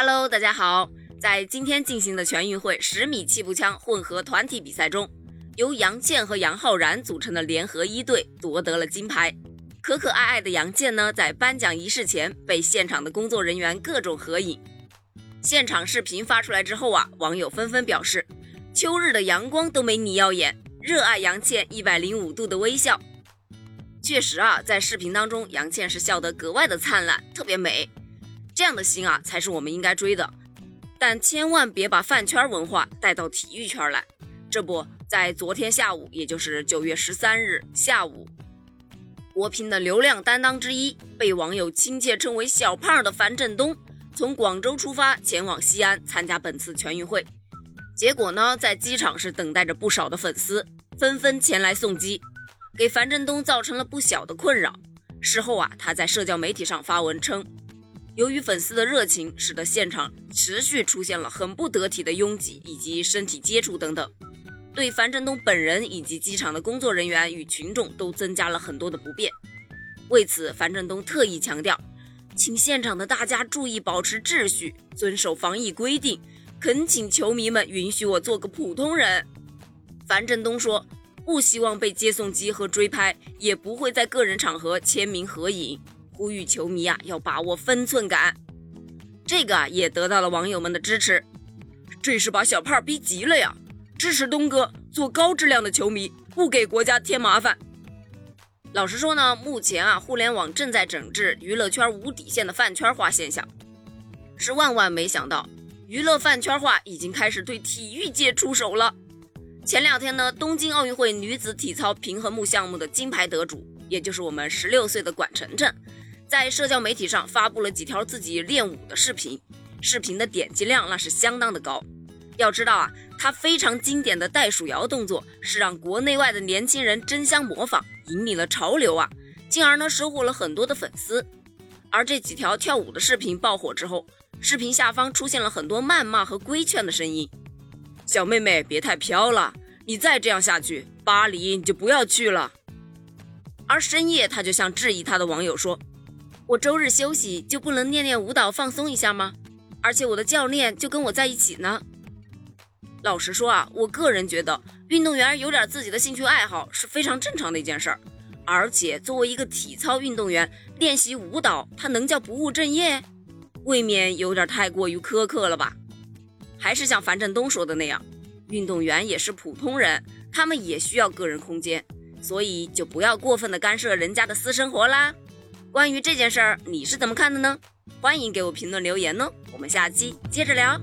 Hello，大家好。在今天进行的全运会十米气步枪混合团体比赛中，由杨健和杨浩然组成的联合一队夺得了金牌。可可爱爱的杨健呢，在颁奖仪式前被现场的工作人员各种合影。现场视频发出来之后啊，网友纷纷表示：“秋日的阳光都没你耀眼，热爱杨倩一百零五度的微笑。”确实啊，在视频当中，杨倩是笑得格外的灿烂，特别美。这样的心啊，才是我们应该追的。但千万别把饭圈文化带到体育圈来。这不在昨天下午，也就是九月十三日下午，国乒的流量担当之一，被网友亲切称为“小胖”的樊振东，从广州出发前往西安参加本次全运会。结果呢，在机场是等待着不少的粉丝，纷纷前来送机，给樊振东造成了不小的困扰。事后啊，他在社交媒体上发文称。由于粉丝的热情，使得现场持续出现了很不得体的拥挤以及身体接触等等，对樊振东本人以及机场的工作人员与群众都增加了很多的不便。为此，樊振东特意强调，请现场的大家注意保持秩序，遵守防疫规定，恳请球迷们允许我做个普通人。樊振东说，不希望被接送机和追拍，也不会在个人场合签名合影。呼吁球迷啊，要把握分寸感。这个啊，也得到了网友们的支持。这是把小胖逼急了呀！支持东哥做高质量的球迷，不给国家添麻烦。老实说呢，目前啊，互联网正在整治娱乐圈无底线的饭圈化现象。是万万没想到，娱乐饭圈化已经开始对体育界出手了。前两天呢，东京奥运会女子体操平衡木项目的金牌得主，也就是我们十六岁的管晨晨。在社交媒体上发布了几条自己练舞的视频，视频的点击量那是相当的高。要知道啊，他非常经典的袋鼠摇动作是让国内外的年轻人争相模仿，引领了潮流啊，进而呢收获了很多的粉丝。而这几条跳舞的视频爆火之后，视频下方出现了很多谩骂和规劝的声音：“小妹妹别太飘了，你再这样下去，巴黎你就不要去了。”而深夜他就向质疑他的网友说。我周日休息就不能练练舞蹈放松一下吗？而且我的教练就跟我在一起呢。老实说啊，我个人觉得运动员有点自己的兴趣爱好是非常正常的一件事儿。而且作为一个体操运动员，练习舞蹈，他能叫不务正业？未免有点太过于苛刻了吧？还是像樊振东说的那样，运动员也是普通人，他们也需要个人空间，所以就不要过分的干涉人家的私生活啦。关于这件事儿，你是怎么看的呢？欢迎给我评论留言哦，我们下期接着聊。